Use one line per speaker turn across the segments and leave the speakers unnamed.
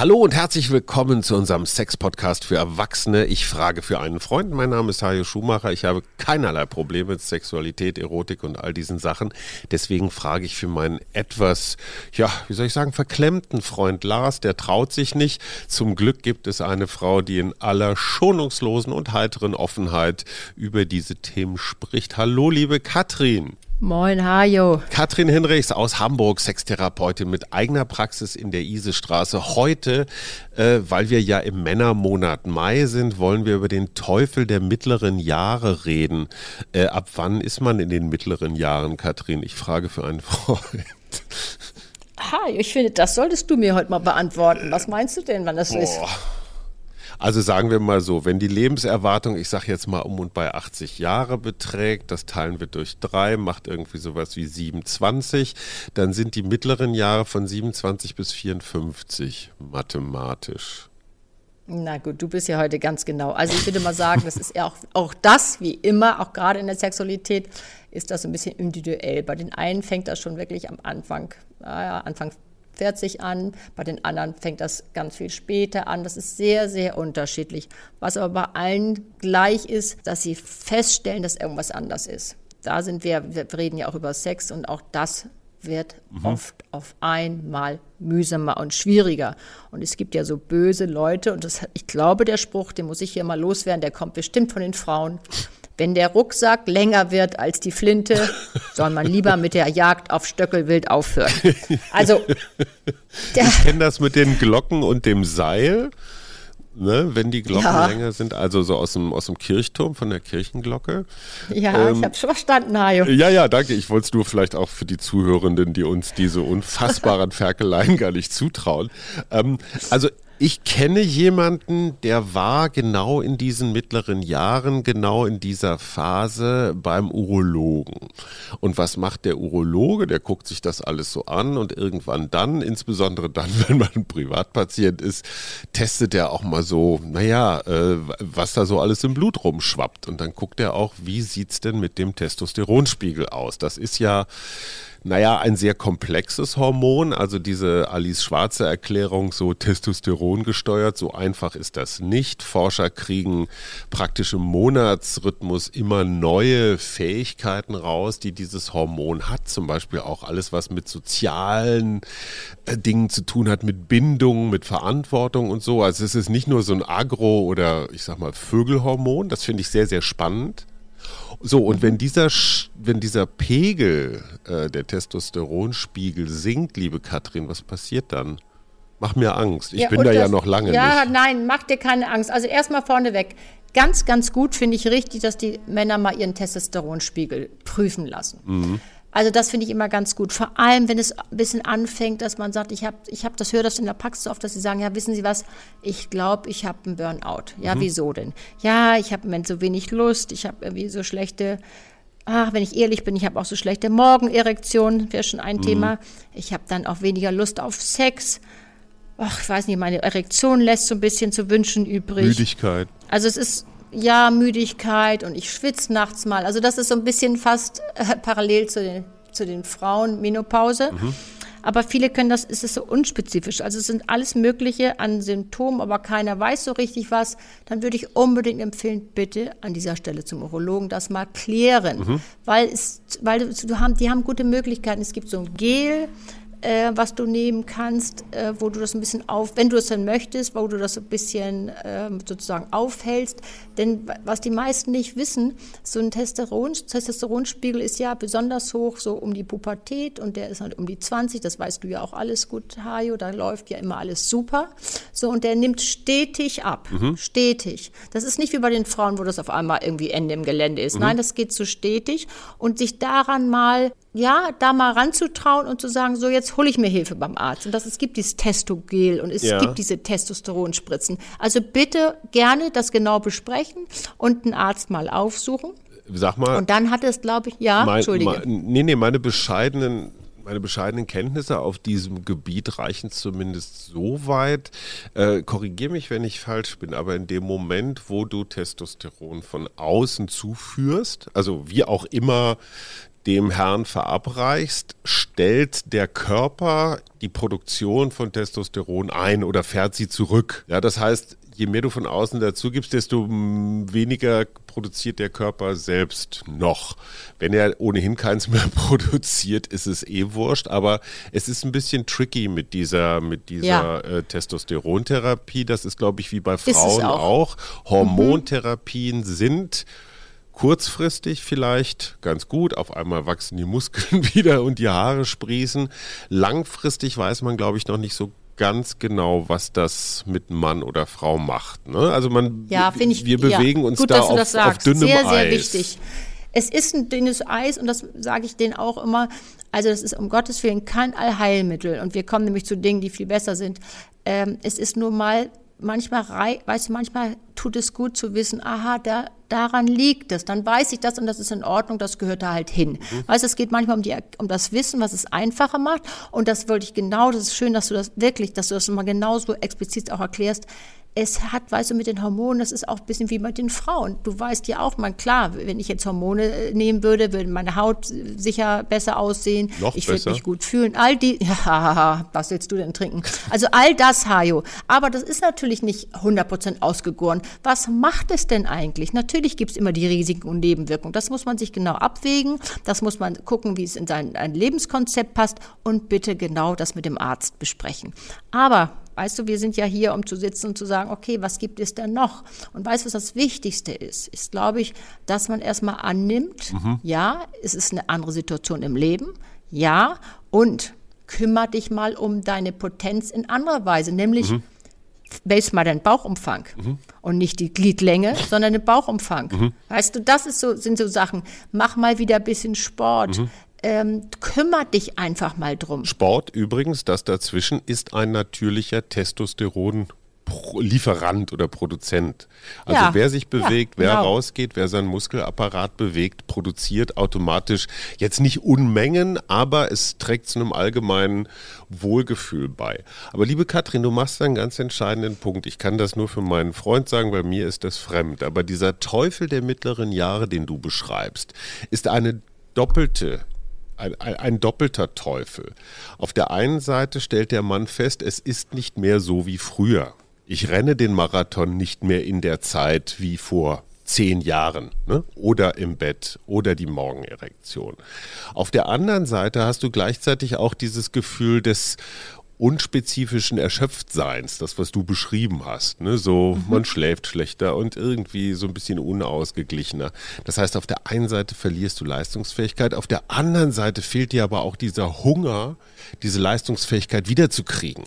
Hallo und herzlich willkommen zu unserem Sex-Podcast für Erwachsene. Ich frage für einen Freund. Mein Name ist Hajo Schumacher. Ich habe keinerlei Probleme mit Sexualität, Erotik und all diesen Sachen. Deswegen frage ich für meinen etwas, ja, wie soll ich sagen, verklemmten Freund Lars. Der traut sich nicht. Zum Glück gibt es eine Frau, die in aller schonungslosen und heiteren Offenheit über diese Themen spricht. Hallo, liebe Katrin.
Moin, Hajo.
Katrin Hinrichs aus Hamburg, Sextherapeutin mit eigener Praxis in der Isestraße. Heute, äh, weil wir ja im Männermonat Mai sind, wollen wir über den Teufel der mittleren Jahre reden. Äh, ab wann ist man in den mittleren Jahren, Katrin? Ich frage für einen Freund.
Hajo, ich finde, das solltest du mir heute mal beantworten. Was meinst du denn, wann das Boah. ist?
Also sagen wir mal so, wenn die Lebenserwartung, ich sage jetzt mal um und bei 80 Jahre beträgt, das teilen wir durch drei, macht irgendwie sowas wie 27, dann sind die mittleren Jahre von 27 bis 54 mathematisch.
Na gut, du bist ja heute ganz genau. Also ich würde mal sagen, das ist ja auch, auch das, wie immer, auch gerade in der Sexualität, ist das ein bisschen individuell. Bei den einen fängt das schon wirklich am Anfang, naja, Anfang 40 an, bei den anderen fängt das ganz viel später an. Das ist sehr, sehr unterschiedlich. Was aber bei allen gleich ist, dass sie feststellen, dass irgendwas anders ist. Da sind wir, wir reden ja auch über Sex und auch das wird mhm. oft auf einmal mühsamer und schwieriger. Und es gibt ja so böse Leute, und das, ich glaube, der Spruch, den muss ich hier mal loswerden, der kommt bestimmt von den Frauen. Wenn der Rucksack länger wird als die Flinte, soll man lieber mit der Jagd auf Stöckelwild aufhören. Also,
ich kenne das mit den Glocken und dem Seil. Ne, wenn die Glocken ja. länger sind, also so aus dem, aus dem Kirchturm, von der Kirchenglocke.
Ja, ähm, ich habe schon verstanden, Hajo.
Ja, ja, danke. Ich wollte es nur vielleicht auch für die Zuhörenden, die uns diese unfassbaren Ferkeleien gar nicht zutrauen. Ähm, also ich kenne jemanden, der war genau in diesen mittleren Jahren, genau in dieser Phase beim Urologen. Und was macht der Urologe? Der guckt sich das alles so an und irgendwann dann, insbesondere dann, wenn man ein Privatpatient ist, testet er auch mal so, naja, äh, was da so alles im Blut rumschwappt. Und dann guckt er auch, wie sieht's denn mit dem Testosteronspiegel aus? Das ist ja naja, ein sehr komplexes Hormon. Also diese Alice Schwarze Erklärung, so Testosteron gesteuert, so einfach ist das nicht. Forscher kriegen praktisch im Monatsrhythmus immer neue Fähigkeiten raus, die dieses Hormon hat. Zum Beispiel auch alles, was mit sozialen äh, Dingen zu tun hat, mit Bindung, mit Verantwortung und so. Also es ist nicht nur so ein Agro- oder ich sag mal Vögelhormon. Das finde ich sehr, sehr spannend. So, und wenn dieser, wenn dieser Pegel, äh, der Testosteronspiegel sinkt, liebe Katrin, was passiert dann? Mach mir Angst. Ich ja, bin da das, ja noch lange
ja,
nicht.
Ja, nein, mach dir keine Angst. Also erstmal vorneweg. Ganz, ganz gut finde ich richtig, dass die Männer mal ihren Testosteronspiegel prüfen lassen. Mhm. Also das finde ich immer ganz gut. Vor allem, wenn es ein bisschen anfängt, dass man sagt, ich habe, ich habe, das höre das in der Praxis oft, dass sie sagen, ja, wissen Sie was? Ich glaube, ich habe einen Burnout. Ja, mhm. wieso denn? Ja, ich habe im Moment so wenig Lust. Ich habe irgendwie so schlechte. Ach, wenn ich ehrlich bin, ich habe auch so schlechte Morgenerektion, wäre schon ein mhm. Thema. Ich habe dann auch weniger Lust auf Sex. Ach, ich weiß nicht, meine Erektion lässt so ein bisschen zu wünschen übrig.
Müdigkeit.
Also es ist ja, Müdigkeit und ich schwitze nachts mal. Also das ist so ein bisschen fast äh, parallel zu den, zu den Frauen Menopause. Mhm. Aber viele können das, ist es so unspezifisch. Also es sind alles Mögliche an Symptomen, aber keiner weiß so richtig was. Dann würde ich unbedingt empfehlen, bitte an dieser Stelle zum Urologen das mal klären. Mhm. Weil es, weil du haben, die haben gute Möglichkeiten. Es gibt so ein Gel, äh, was du nehmen kannst, äh, wo du das ein bisschen auf, wenn du es dann möchtest, wo du das ein bisschen äh, sozusagen aufhältst. Denn was die meisten nicht wissen, so ein Testosteron, Testosteronspiegel ist ja besonders hoch, so um die Pubertät und der ist halt um die 20, das weißt du ja auch alles gut, Hajo, da läuft ja immer alles super. So, und der nimmt stetig ab, mhm. stetig. Das ist nicht wie bei den Frauen, wo das auf einmal irgendwie Ende im Gelände ist. Mhm. Nein, das geht so stetig und sich daran mal ja, da mal ranzutrauen und zu sagen, so jetzt hole ich mir Hilfe beim Arzt. Und dass es gibt dieses Testogel und es ja. gibt diese Testosteronspritzen. Also bitte gerne das genau besprechen und einen Arzt mal aufsuchen.
Sag mal.
Und dann hat es, glaube ich, ja,
mein, Entschuldige. Mein, nee, nee, meine bescheidenen meine bescheidenen Kenntnisse auf diesem Gebiet reichen zumindest so weit. Äh, Korrigiere mich, wenn ich falsch bin, aber in dem Moment, wo du Testosteron von außen zuführst, also wie auch immer dem Herrn verabreichst, stellt der Körper die Produktion von Testosteron ein oder fährt sie zurück. Ja, das heißt, je mehr du von außen dazu gibst, desto weniger produziert der Körper selbst noch. Wenn er ohnehin keins mehr produziert, ist es eh wurscht. Aber es ist ein bisschen tricky mit dieser, mit dieser ja. äh, Testosterontherapie. Das ist, glaube ich, wie bei Frauen auch. auch. Hormontherapien mhm. sind kurzfristig vielleicht ganz gut, auf einmal wachsen die Muskeln wieder und die Haare sprießen. Langfristig weiß man, glaube ich, noch nicht so ganz genau, was das mit Mann oder Frau macht. Ne? Also man,
ja, ich,
wir bewegen
ja,
uns
gut,
da auf, auf dünnem
sehr,
Eis.
Sehr, wichtig. Es ist ein dünnes Eis und das sage ich denen auch immer. Also das ist um Gottes Willen kein Allheilmittel und wir kommen nämlich zu Dingen, die viel besser sind. Ähm, es ist nur mal manchmal, weißt du, manchmal tut es gut zu wissen, aha, da, daran liegt es. Dann weiß ich das und das ist in Ordnung, das gehört da halt hin. Mhm. Weißt du, es geht manchmal um, die, um das Wissen, was es einfacher macht. Und das wollte ich genau, das ist schön, dass du das wirklich, dass du das mal genauso explizit auch erklärst es hat, weißt du, mit den Hormonen, das ist auch ein bisschen wie mit den Frauen. Du weißt ja auch, man, klar, wenn ich jetzt Hormone äh, nehmen würde, würde meine Haut sicher besser aussehen.
Noch
ich
würde
mich gut fühlen. All die, ja, was willst du denn trinken? Also all das, Hajo. Aber das ist natürlich nicht 100% ausgegoren. Was macht es denn eigentlich? Natürlich gibt es immer die Risiken und Nebenwirkungen. Das muss man sich genau abwägen. Das muss man gucken, wie es in sein Lebenskonzept passt und bitte genau das mit dem Arzt besprechen. Aber Weißt du, wir sind ja hier, um zu sitzen und zu sagen, okay, was gibt es denn noch? Und weißt du, was das Wichtigste ist? Ist, glaube ich, dass man erstmal annimmt, mhm. ja, es ist eine andere Situation im Leben, ja, und kümmere dich mal um deine Potenz in anderer Weise, nämlich mhm. base mal deinen Bauchumfang mhm. und nicht die Gliedlänge, sondern den Bauchumfang. Mhm. Weißt du, das ist so, sind so Sachen. Mach mal wieder ein bisschen Sport. Ähm, kümmere dich einfach mal drum.
Sport übrigens, das dazwischen ist ein natürlicher Testosteron. Lieferant oder Produzent. Also ja, wer sich bewegt, ja, wer genau. rausgeht, wer seinen Muskelapparat bewegt, produziert automatisch jetzt nicht Unmengen, aber es trägt zu einem allgemeinen Wohlgefühl bei. Aber liebe Katrin, du machst einen ganz entscheidenden Punkt. Ich kann das nur für meinen Freund sagen, weil mir ist das fremd. Aber dieser Teufel der mittleren Jahre, den du beschreibst, ist eine doppelte ein, ein, ein, doppelter Teufel. Auf der einen Seite stellt der Mann fest, es ist nicht mehr so wie früher. Ich renne den Marathon nicht mehr in der Zeit wie vor zehn Jahren ne? oder im Bett oder die Morgenerektion. Auf der anderen Seite hast du gleichzeitig auch dieses Gefühl des unspezifischen Erschöpftseins, das, was du beschrieben hast. Ne? So, mhm. man schläft schlechter und irgendwie so ein bisschen unausgeglichener. Das heißt, auf der einen Seite verlierst du Leistungsfähigkeit, auf der anderen Seite fehlt dir aber auch dieser Hunger, diese Leistungsfähigkeit wiederzukriegen.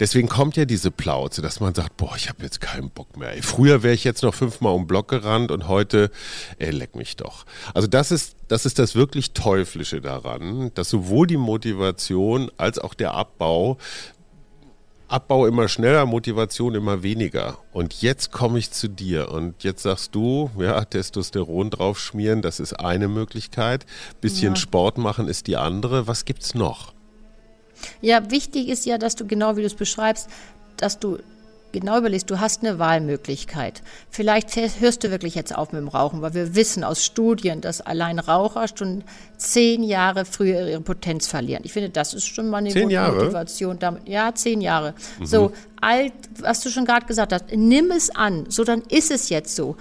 Deswegen kommt ja diese Plauze, dass man sagt, boah, ich habe jetzt keinen Bock mehr. Ey, früher wäre ich jetzt noch fünfmal um Block gerannt und heute, ey, leck mich doch. Also das ist, das ist das wirklich Teuflische daran, dass sowohl die Motivation als auch der Abbau Abbau immer schneller, Motivation immer weniger. Und jetzt komme ich zu dir und jetzt sagst du, ja, Testosteron draufschmieren, das ist eine Möglichkeit. Bisschen ja. Sport machen ist die andere. Was gibt's noch?
Ja, wichtig ist ja, dass du genau wie du es beschreibst, dass du genau überlegst, du hast eine Wahlmöglichkeit. Vielleicht hörst du wirklich jetzt auf mit dem Rauchen, weil wir wissen aus Studien, dass allein Raucher schon zehn Jahre früher ihre Potenz verlieren. Ich finde, das ist schon mal eine
zehn
gute Motivation. Damit. Ja, zehn Jahre. Mhm. So, alt, was du schon gerade gesagt hast, nimm es an. So, dann ist es jetzt so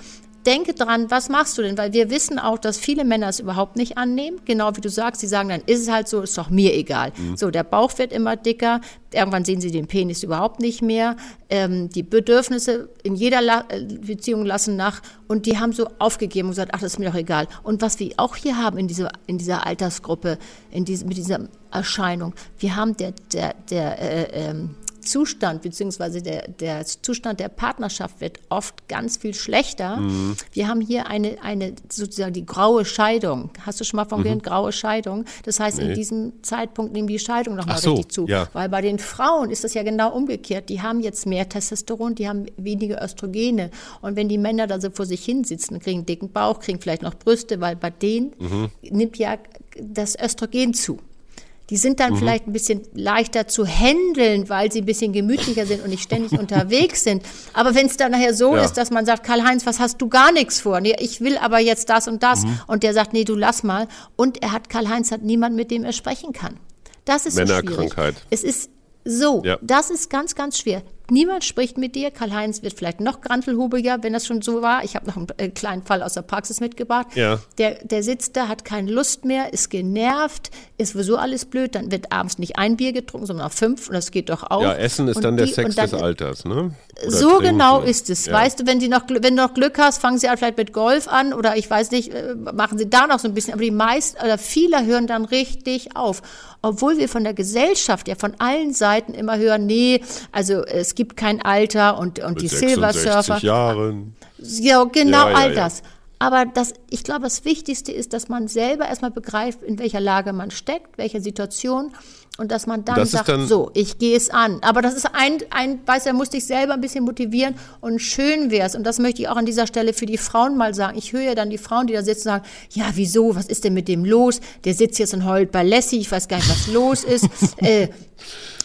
denke dran, was machst du denn? Weil wir wissen auch, dass viele Männer es überhaupt nicht annehmen. Genau wie du sagst, sie sagen dann, ist es halt so, ist doch mir egal. Mhm. So, der Bauch wird immer dicker. Irgendwann sehen sie den Penis überhaupt nicht mehr. Ähm, die Bedürfnisse in jeder La äh, Beziehung lassen nach. Und die haben so aufgegeben und gesagt, ach, das ist mir doch egal. Und was wir auch hier haben in dieser, in dieser Altersgruppe, in diese, mit dieser Erscheinung, wir haben der, der, der äh, ähm, Zustand beziehungsweise der, der Zustand der Partnerschaft wird oft ganz viel schlechter. Mhm. Wir haben hier eine, eine sozusagen die graue Scheidung. Hast du schon mal von gehört, mhm. graue Scheidung? Das heißt, nee. in diesem Zeitpunkt nimmt die Scheidung nochmal so, richtig zu. Ja. Weil bei den Frauen ist das ja genau umgekehrt. Die haben jetzt mehr Testosteron, die haben weniger Östrogene. Und wenn die Männer da so vor sich hinsitzen, kriegen dicken Bauch, kriegen vielleicht noch Brüste, weil bei denen mhm. nimmt ja das Östrogen zu. Die sind dann mhm. vielleicht ein bisschen leichter zu handeln, weil sie ein bisschen gemütlicher sind und nicht ständig unterwegs sind. Aber wenn es dann nachher so ja. ist, dass man sagt, Karl-Heinz, was hast du gar nichts vor? Nee, ich will aber jetzt das und das. Mhm. Und der sagt, nee, du lass mal. Und er hat, Karl-Heinz hat niemand, mit dem er sprechen kann. Das ist
Männerkrankheit.
So es ist so, ja. das ist ganz, ganz schwer. Niemand spricht mit dir. Karl-Heinz wird vielleicht noch grantelhubiger, wenn das schon so war. Ich habe noch einen äh, kleinen Fall aus der Praxis mitgebracht. Ja. Der, der sitzt da, hat keine Lust mehr, ist genervt, ist sowieso alles blöd. Dann wird abends nicht ein Bier getrunken, sondern fünf und das geht doch auch.
Ja, Essen ist und dann die, der Sex dann, des Alters, ne?
Oder so trinken. genau ist es. Ja. Weißt du, wenn, die noch, wenn du noch Glück hast, fangen sie halt vielleicht mit Golf an oder ich weiß nicht, äh, machen sie da noch so ein bisschen. Aber die meisten oder viele hören dann richtig auf obwohl wir von der Gesellschaft ja von allen Seiten immer hören, nee, also es gibt kein Alter und, und die Silver Surfer.
Jahren.
Ja, genau ja, all ja. das. Aber das, ich glaube, das Wichtigste ist, dass man selber erstmal begreift, in welcher Lage man steckt, welcher Situation und dass man dann das sagt, dann so, ich gehe es an. Aber das ist ein, ein, weiß er, musste ich selber ein bisschen motivieren und schön wäre es. Und das möchte ich auch an dieser Stelle für die Frauen mal sagen. Ich höre ja dann die Frauen, die da sitzen, sagen, ja, wieso, was ist denn mit dem los? Der sitzt jetzt und heult bei Lassie, ich weiß gar nicht, was los ist. äh,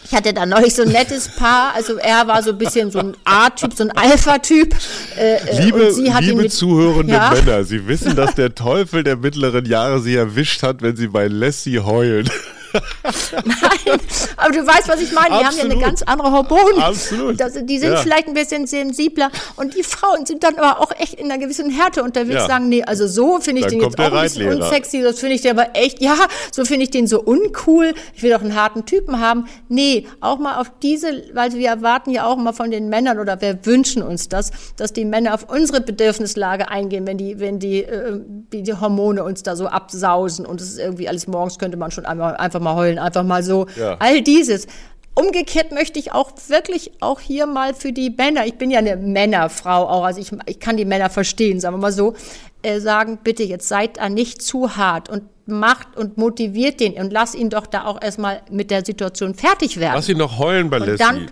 ich hatte da neulich so ein nettes Paar, also er war so ein bisschen so ein A-Typ, so ein Alpha-Typ.
Äh, äh liebe liebe zuhörende ja? Männer, Sie wissen, dass der Teufel der mittleren Jahre Sie erwischt hat, wenn Sie bei Lassie heulen.
Nein, aber du weißt, was ich meine. Die Absolut. haben ja eine ganz andere Hormone. Absolut. Das, die sind ja. vielleicht ein bisschen sensibler. Und die Frauen sind dann aber auch echt in einer gewissen Härte unterwegs, ja. sagen, nee, also so finde ich dann den jetzt auch ein bisschen unsexy, das finde ich den aber echt, ja, so finde ich den so uncool. Ich will doch einen harten Typen haben. Nee, auch mal auf diese, weil wir erwarten ja auch mal von den Männern oder wir wünschen uns das, dass die Männer auf unsere Bedürfnislage eingehen, wenn die, wenn die, äh, die Hormone uns da so absausen und es ist irgendwie alles morgens könnte man schon einmal einfach mal heulen, einfach mal so. Ja. All dieses. Umgekehrt möchte ich auch wirklich auch hier mal für die Männer, ich bin ja eine Männerfrau auch, also ich, ich kann die Männer verstehen, sagen wir mal so, äh, sagen, bitte jetzt seid da nicht zu hart und macht und motiviert den und lass ihn doch da auch erstmal mit der Situation fertig werden.
Lass ihn noch heulen bei Leslie. Dann,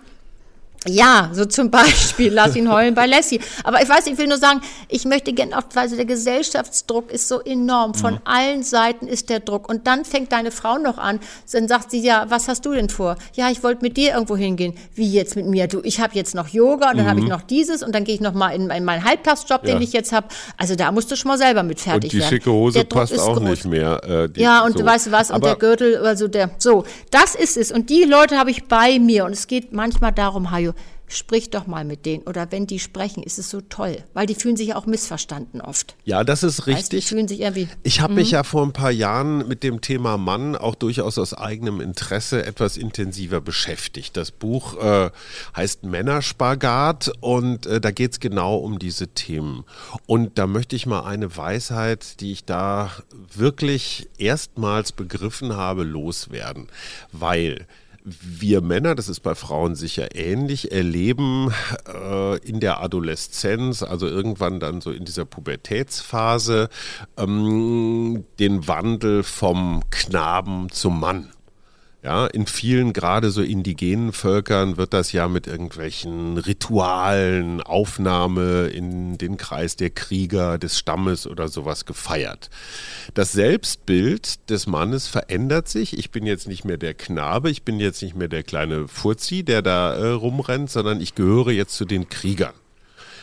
ja, so zum Beispiel, lass ihn heulen bei Lassie. Aber ich weiß, ich will nur sagen, ich möchte gerne oft, weil der Gesellschaftsdruck ist so enorm. Von mhm. allen Seiten ist der Druck. Und dann fängt deine Frau noch an. Dann sagt sie, ja, was hast du denn vor? Ja, ich wollte mit dir irgendwo hingehen. Wie jetzt mit mir? Du, ich habe jetzt noch Yoga und dann mhm. habe ich noch dieses und dann gehe ich noch mal in, in meinen Halbtagsjob, ja. den ich jetzt habe. Also da musst du schon mal selber mit fertig werden.
Und die schicke Hose passt auch groß. nicht mehr.
Äh, die, ja, und so. du weißt was, und der Gürtel, also der, so, das ist es. Und die Leute habe ich bei mir. Und es geht manchmal darum, Hajo, sprich doch mal mit denen. Oder wenn die sprechen, ist es so toll, weil die fühlen sich ja auch missverstanden oft.
Ja, das ist richtig. Weißt, die fühlen sich irgendwie, ich habe mich mhm. ja vor ein paar Jahren mit dem Thema Mann auch durchaus aus eigenem Interesse etwas intensiver beschäftigt. Das Buch äh, heißt Männerspagat und äh, da geht es genau um diese Themen. Und da möchte ich mal eine Weisheit, die ich da wirklich erstmals begriffen habe, loswerden. Weil wir Männer, das ist bei Frauen sicher ähnlich, erleben äh, in der Adoleszenz, also irgendwann dann so in dieser Pubertätsphase, ähm, den Wandel vom Knaben zum Mann. Ja, in vielen, gerade so indigenen Völkern wird das ja mit irgendwelchen Ritualen, Aufnahme in den Kreis der Krieger, des Stammes oder sowas gefeiert. Das Selbstbild des Mannes verändert sich. Ich bin jetzt nicht mehr der Knabe, ich bin jetzt nicht mehr der kleine Furzi, der da äh, rumrennt, sondern ich gehöre jetzt zu den Kriegern.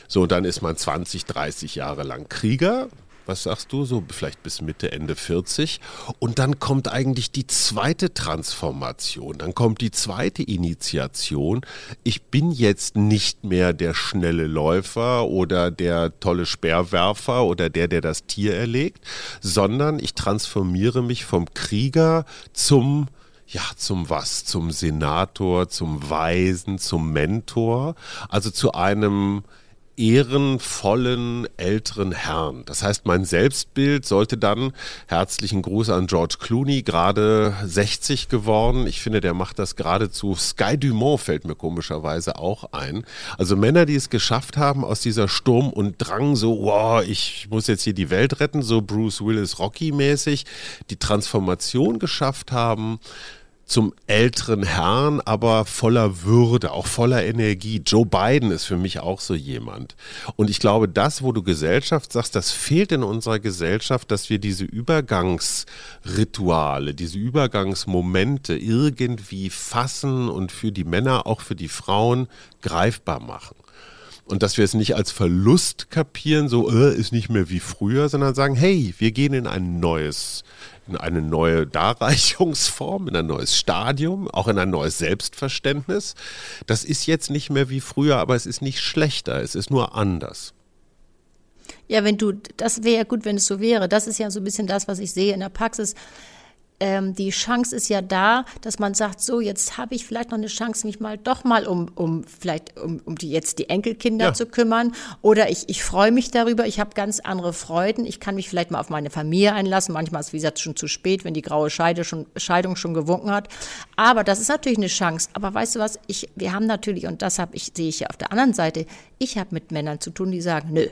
So, dann ist man 20, 30 Jahre lang Krieger, was sagst du, so vielleicht bis Mitte, Ende 40. Und dann kommt eigentlich die zweite Transformation, dann kommt die zweite Initiation. Ich bin jetzt nicht mehr der schnelle Läufer oder der tolle Speerwerfer oder der, der das Tier erlegt, sondern ich transformiere mich vom Krieger zum ja, zum was? Zum Senator, zum Weisen, zum Mentor, also zu einem ehrenvollen älteren Herrn. Das heißt, mein Selbstbild sollte dann, herzlichen Gruß an George Clooney, gerade 60 geworden. Ich finde, der macht das geradezu. Sky Dumont fällt mir komischerweise auch ein. Also Männer, die es geschafft haben, aus dieser Sturm und Drang, so, wow, ich muss jetzt hier die Welt retten, so Bruce Willis Rocky mäßig, die Transformation geschafft haben, zum älteren Herrn, aber voller Würde, auch voller Energie. Joe Biden ist für mich auch so jemand. Und ich glaube, das, wo du Gesellschaft sagst, das fehlt in unserer Gesellschaft, dass wir diese Übergangsrituale, diese Übergangsmomente irgendwie fassen und für die Männer, auch für die Frauen greifbar machen und dass wir es nicht als Verlust kapieren, so äh, ist nicht mehr wie früher, sondern sagen, hey, wir gehen in ein neues, in eine neue Darreichungsform, in ein neues Stadium, auch in ein neues Selbstverständnis. Das ist jetzt nicht mehr wie früher, aber es ist nicht schlechter, es ist nur anders.
Ja, wenn du, das wäre ja gut, wenn es so wäre. Das ist ja so ein bisschen das, was ich sehe in der Praxis ähm, die Chance ist ja da, dass man sagt, so jetzt habe ich vielleicht noch eine Chance, mich mal doch mal um, um vielleicht um, um die jetzt die Enkelkinder ja. zu kümmern. Oder ich, ich freue mich darüber, ich habe ganz andere Freuden. Ich kann mich vielleicht mal auf meine Familie einlassen. Manchmal ist, wie gesagt, schon zu spät, wenn die graue Scheide schon, Scheidung schon gewunken hat. Aber das ist natürlich eine Chance. Aber weißt du was, ich, wir haben natürlich, und das habe ich, sehe ich ja auf der anderen Seite, ich habe mit Männern zu tun, die sagen, nö,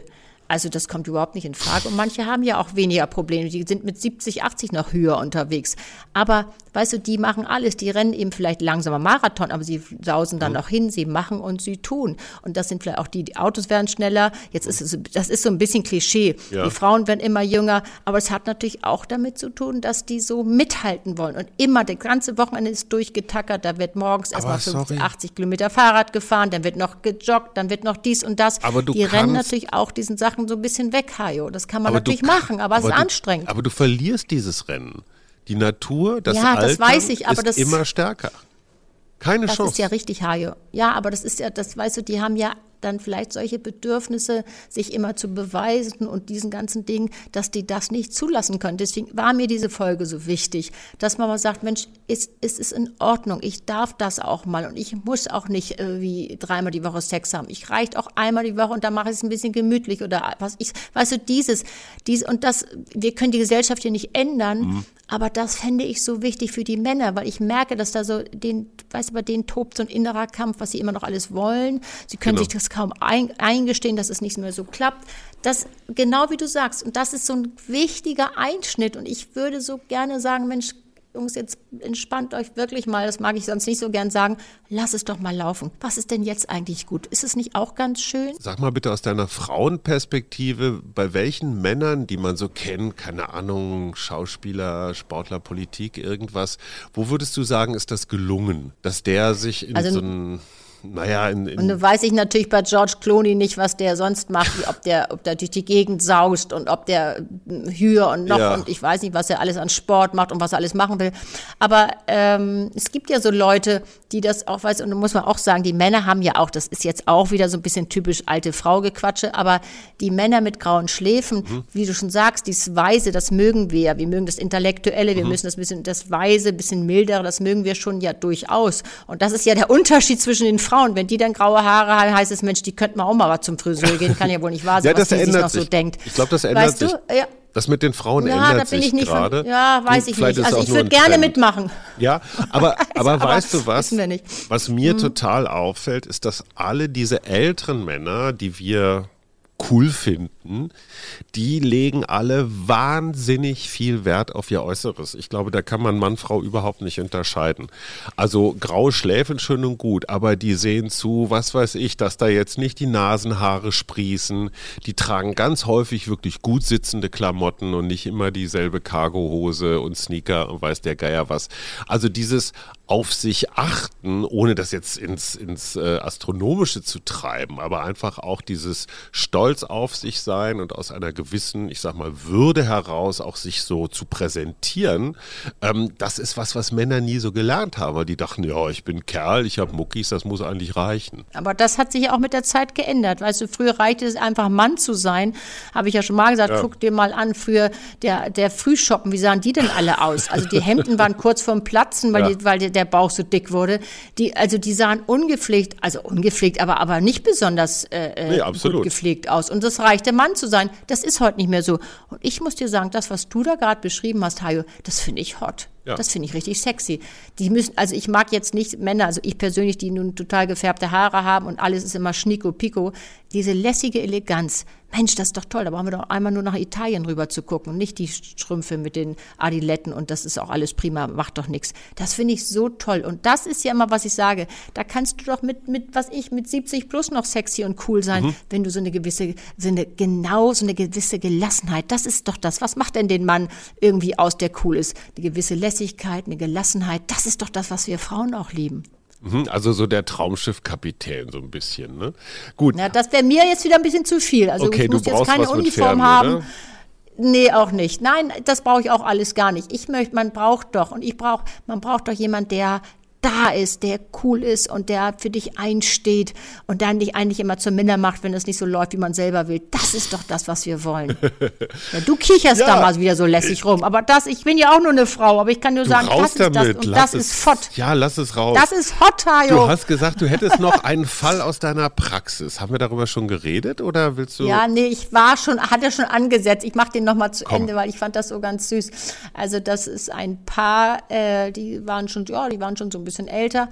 also das kommt überhaupt nicht in Frage. Und manche haben ja auch weniger Probleme. Die sind mit 70, 80 noch höher unterwegs. Aber weißt du, die machen alles. Die rennen eben vielleicht langsamer Marathon, aber sie sausen dann noch hin. Sie machen und sie tun. Und das sind vielleicht auch die, die Autos werden schneller. Jetzt ist es, das ist so ein bisschen Klischee. Ja. Die Frauen werden immer jünger. Aber es hat natürlich auch damit zu tun, dass die so mithalten wollen. Und immer, das ganze Wochenende ist durchgetackert. Da wird morgens erstmal 50, 80 Kilometer Fahrrad gefahren. Dann wird noch gejoggt. Dann wird noch dies und das.
Aber du
die rennen natürlich auch diesen Sachen Sachen so ein bisschen weg, Hajo. Das kann man aber natürlich machen, aber, aber es ist
du,
anstrengend.
Aber du verlierst dieses Rennen. Die Natur, das
ja,
Alter
das weiß ich, aber
ist
das,
immer stärker. Keine
das
Chance.
Das ist ja richtig, Hajo. Ja, aber das ist ja, das weißt du, die haben ja dann vielleicht solche Bedürfnisse, sich immer zu beweisen und diesen ganzen Dingen, dass die das nicht zulassen können. Deswegen war mir diese Folge so wichtig, dass man mal sagt, Mensch, es, es ist in Ordnung, ich darf das auch mal und ich muss auch nicht äh, wie dreimal die Woche Sex haben. Ich reicht auch einmal die Woche und dann mache ich es ein bisschen gemütlich oder was ich, weißt du, dieses, dies und das, wir können die Gesellschaft hier nicht ändern, mhm. aber das fände ich so wichtig für die Männer, weil ich merke, dass da so den, weißt du, bei denen tobt so ein innerer Kampf, was sie immer noch alles wollen. Sie können genau. sich das kaum ein, eingestehen, dass es nicht mehr so klappt. Das, genau wie du sagst, und das ist so ein wichtiger Einschnitt. Und ich würde so gerne sagen, Mensch, Jungs, jetzt entspannt euch wirklich mal, das mag ich sonst nicht so gern sagen, lass es doch mal laufen. Was ist denn jetzt eigentlich gut? Ist es nicht auch ganz schön?
Sag mal bitte aus deiner Frauenperspektive, bei welchen Männern, die man so kennt, keine Ahnung, Schauspieler, Sportler, Politik, irgendwas, wo würdest du sagen, ist das gelungen, dass der sich in also, so ein naja, in, in
und dann weiß ich natürlich bei George Clooney nicht, was der sonst macht, wie ob der, ob der durch die Gegend saust und ob der Hür und noch ja. und ich weiß nicht, was er alles an Sport macht und was er alles machen will. Aber ähm, es gibt ja so Leute, die das auch weiß und da muss man auch sagen, die Männer haben ja auch, das ist jetzt auch wieder so ein bisschen typisch alte Frau gequatsche, aber die Männer mit grauen Schläfen, mhm. wie du schon sagst, dieses Weise, das mögen wir. Wir mögen das Intellektuelle, wir mhm. müssen das bisschen, das Weise, bisschen mildere, das mögen wir schon ja durchaus. Und das ist ja der Unterschied zwischen den Frauen. Wenn die dann graue Haare haben, heißt es, Mensch, die könnten mal auch mal was zum Friseur gehen. Kann ja wohl nicht wahr sein,
ja, das
was die
sich
noch
sich.
so denkt.
Ich glaube, das ändert weißt sich. Du? Ja. Das mit den Frauen
ja,
ändert sich gerade.
Ja, weiß ich nicht. Also ich würde gerne mitmachen.
Ja, aber, aber, aber weißt du was? Was mir hm. total auffällt, ist, dass alle diese älteren Männer, die wir cool finden, die legen alle wahnsinnig viel Wert auf ihr Äußeres. Ich glaube, da kann man Mann, Frau überhaupt nicht unterscheiden. Also graue Schläfen schön und gut, aber die sehen zu, was weiß ich, dass da jetzt nicht die Nasenhaare sprießen. Die tragen ganz häufig wirklich gut sitzende Klamotten und nicht immer dieselbe Cargohose und Sneaker und weiß der Geier was. Also dieses auf sich achten, ohne das jetzt ins, ins äh, Astronomische zu treiben, aber einfach auch dieses Stolz auf sich sein und aus einer gewissen, ich sag mal, Würde heraus auch sich so zu präsentieren, ähm, das ist was, was Männer nie so gelernt haben, weil die dachten, ja, ich bin Kerl, ich habe Muckis, das muss eigentlich reichen.
Aber das hat sich auch mit der Zeit geändert. Weißt du, früher reichte es einfach Mann zu sein, habe ich ja schon mal gesagt, ja. guck dir mal an, früher der, der Frühschoppen, wie sahen die denn alle aus? Also die Hemden waren kurz vorm Platzen, weil, ja. die, weil der Bauch so dick wurde. Die, also die sahen ungepflegt, also ungepflegt, aber, aber nicht besonders äh, äh nee, gut gepflegt aus. Und das reicht, der Mann zu sein. Das ist heute nicht mehr so. Und ich muss dir sagen, das, was du da gerade beschrieben hast, Hajo, das finde ich hot. Ja. Das finde ich richtig sexy. Die müssen, also ich mag jetzt nicht Männer, also ich persönlich, die nun total gefärbte Haare haben und alles ist immer schnicko pico. Diese lässige Eleganz. Mensch, das ist doch toll. Da brauchen wir doch einmal nur nach Italien rüber zu gucken und nicht die Strümpfe mit den Adiletten und das ist auch alles prima, macht doch nichts. Das finde ich so toll. Und das ist ja immer, was ich sage. Da kannst du doch mit, mit was ich, mit 70 plus noch sexy und cool sein, mhm. wenn du so eine gewisse, so eine, genau, so eine gewisse Gelassenheit. Das ist doch das. Was macht denn den Mann irgendwie aus, der cool ist? Die gewisse Lässigkeit, eine Gelassenheit. Das ist doch das, was wir Frauen auch lieben.
Mhm, also so der Traumschiffkapitän so ein bisschen, ne? Gut.
Na, das wäre mir jetzt wieder ein bisschen zu viel. Also
okay,
ich muss
jetzt
keine Uniform
Pferden,
haben.
Oder?
Nee, auch nicht. Nein, das brauche ich auch alles gar nicht. Ich möchte, man braucht doch und ich brauche, man braucht doch jemand, der da ist, der cool ist und der für dich einsteht und dann dich eigentlich immer zur Minder macht, wenn es nicht so läuft, wie man selber will. Das ist doch das, was wir wollen. Ja, du kicherst ja, da mal wieder so lässig rum, aber das, ich bin ja auch nur eine Frau, aber ich kann nur sagen, das ist
damit.
das und lass das ist fott.
Ja, lass es raus.
Das ist hot, Hajo.
Du hast gesagt, du hättest noch einen Fall aus deiner Praxis. Haben wir darüber schon geredet oder willst du?
Ja, nee, ich war schon, hatte schon angesetzt. Ich mache den noch mal zu Komm. Ende, weil ich fand das so ganz süß. Also das ist ein Paar, äh, die waren schon, ja, die waren schon so bisschen älter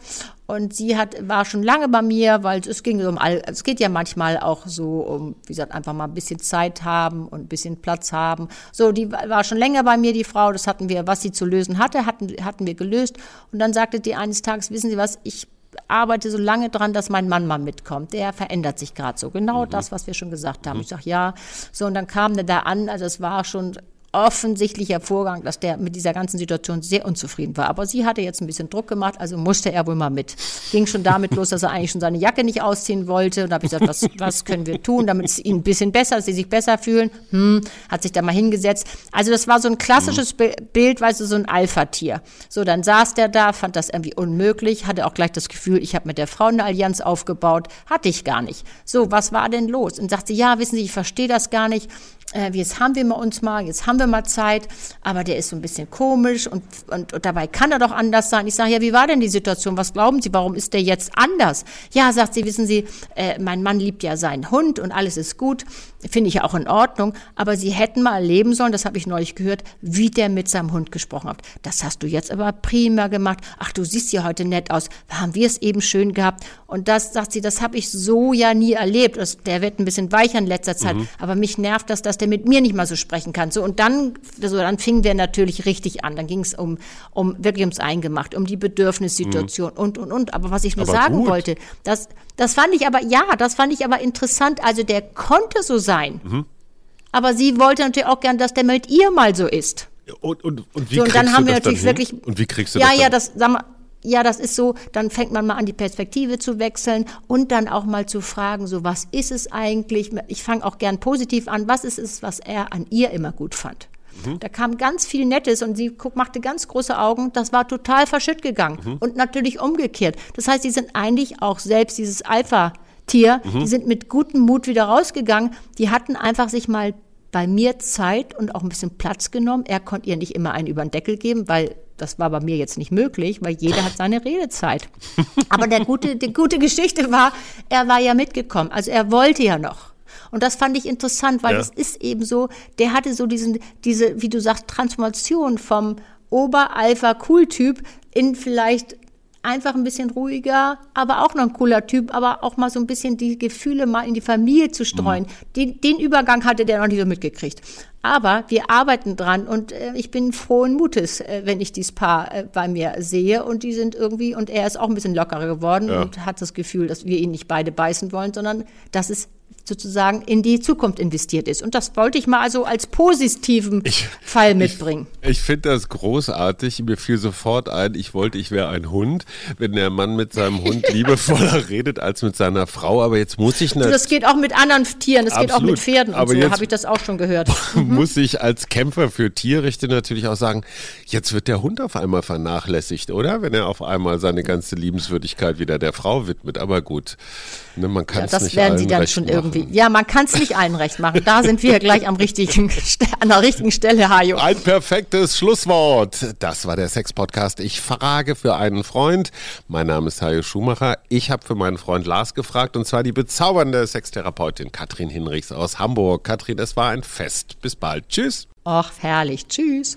und sie hat, war schon lange bei mir, weil es ging um all, es geht ja manchmal auch so um, wie gesagt, einfach mal ein bisschen Zeit haben und ein bisschen Platz haben. So, die war schon länger bei mir, die Frau, das hatten wir, was sie zu lösen hatte, hatten, hatten wir gelöst. Und dann sagte die eines Tages, wissen Sie was, ich arbeite so lange dran, dass mein Mann mal mitkommt. Der verändert sich gerade so. Genau mhm. das, was wir schon gesagt haben. Mhm. Ich sag ja. So, und dann kam der da an, also es war schon offensichtlicher Vorgang, dass der mit dieser ganzen Situation sehr unzufrieden war. Aber sie hatte jetzt ein bisschen Druck gemacht, also musste er wohl mal mit. Ging schon damit los, dass er eigentlich schon seine Jacke nicht ausziehen wollte. Und da habe ich gesagt, was, was können wir tun, damit es ihnen ein bisschen besser, dass sie sich besser fühlen. Hm, hat sich da mal hingesetzt. Also das war so ein klassisches mhm. Bild, weißt du, so ein Alpha-Tier. So, dann saß der da, fand das irgendwie unmöglich, hatte auch gleich das Gefühl, ich habe mit der Frau eine Allianz aufgebaut. Hatte ich gar nicht. So, was war denn los? Und sagte, ja, wissen Sie, ich verstehe das gar nicht äh, jetzt haben wir uns mal, jetzt haben wir mal Zeit, aber der ist so ein bisschen komisch und, und, und dabei kann er doch anders sein. Ich sage, ja, wie war denn die Situation? Was glauben Sie, warum ist der jetzt anders? Ja, sagt sie, wissen Sie, äh, mein Mann liebt ja seinen Hund und alles ist gut, finde ich ja auch in Ordnung, aber Sie hätten mal erleben sollen, das habe ich neulich gehört, wie der mit seinem Hund gesprochen hat. Das hast du jetzt aber prima gemacht. Ach, du siehst ja heute nett aus. Haben wir es eben schön gehabt? Und das, sagt sie, das habe ich so ja nie erlebt. Das, der wird ein bisschen weicher in letzter Zeit, mhm. aber mich nervt das, dass der mit mir nicht mal so sprechen kann. So, und dann, so, dann fingen wir natürlich richtig an. Dann ging es um, um wirklich ums Eingemacht, um die Bedürfnissituation mhm. und, und, und. Aber was ich nur aber sagen gut. wollte, das, das fand ich aber, ja, das fand ich aber interessant. Also der konnte so sein. Mhm. Aber sie wollte natürlich auch gern, dass der mit ihr mal so ist.
Und, und, und wie
so,
und
dann haben wir
natürlich
wirklich.
Und wie kriegst du
ja,
das?
Ja, ja, das, sag mal, ja, das ist so, dann fängt man mal an, die Perspektive zu wechseln und dann auch mal zu fragen, so was ist es eigentlich? Ich fange auch gern positiv an, was ist es, was er an ihr immer gut fand? Mhm. Da kam ganz viel Nettes und sie guck, machte ganz große Augen. Das war total verschütt gegangen. Mhm. Und natürlich umgekehrt. Das heißt, sie sind eigentlich auch selbst dieses Alpha-Tier, mhm. die sind mit gutem Mut wieder rausgegangen. Die hatten einfach sich mal bei mir Zeit und auch ein bisschen Platz genommen. Er konnte ihr nicht immer einen über den Deckel geben, weil das war bei mir jetzt nicht möglich, weil jeder hat seine Redezeit. Aber der gute, die gute Geschichte war, er war ja mitgekommen. Also er wollte ja noch. Und das fand ich interessant, weil es ist eben so, der hatte so diesen, diese, wie du sagst, Transformation vom Ober-Alpha-Cool-Typ in vielleicht einfach ein bisschen ruhiger, aber auch noch ein cooler Typ, aber auch mal so ein bisschen die Gefühle mal in die Familie zu streuen. Mhm. Den, den Übergang hatte der noch nicht so mitgekriegt. Aber wir arbeiten dran und äh, ich bin frohen Mutes, äh, wenn ich dieses Paar äh, bei mir sehe und die sind irgendwie und er ist auch ein bisschen lockerer geworden ja. und hat das Gefühl, dass wir ihn nicht beide beißen wollen, sondern dass es sozusagen in die Zukunft investiert ist. Und das wollte ich mal also als positiven ich, Fall mitbringen.
Ich, ich finde das großartig. Mir fiel sofort ein, ich wollte, ich wäre ein Hund, wenn der Mann mit seinem Hund liebevoller redet als mit seiner Frau. Aber jetzt muss ich
nicht. Das geht auch mit anderen Tieren, das Absolut. geht auch mit Pferden und aber so, habe ich das auch schon gehört.
muss ich als Kämpfer für Tierrechte natürlich auch sagen, jetzt wird der Hund auf einmal vernachlässigt, oder? Wenn er auf einmal seine ganze Liebenswürdigkeit wieder der Frau widmet. Aber gut, ne, man kann es ja, nicht werden sie dann schon machen. irgendwie
irgendwie. Ja, man kann es nicht allen recht machen. Da sind wir gleich am richtigen, an der richtigen Stelle, Hajo.
Ein perfektes Schlusswort. Das war der Sex-Podcast. Ich frage für einen Freund. Mein Name ist Hajo Schumacher. Ich habe für meinen Freund Lars gefragt und zwar die bezaubernde Sextherapeutin Katrin Hinrichs aus Hamburg. Katrin, es war ein Fest. Bis bald. Tschüss.
Och, herrlich. Tschüss.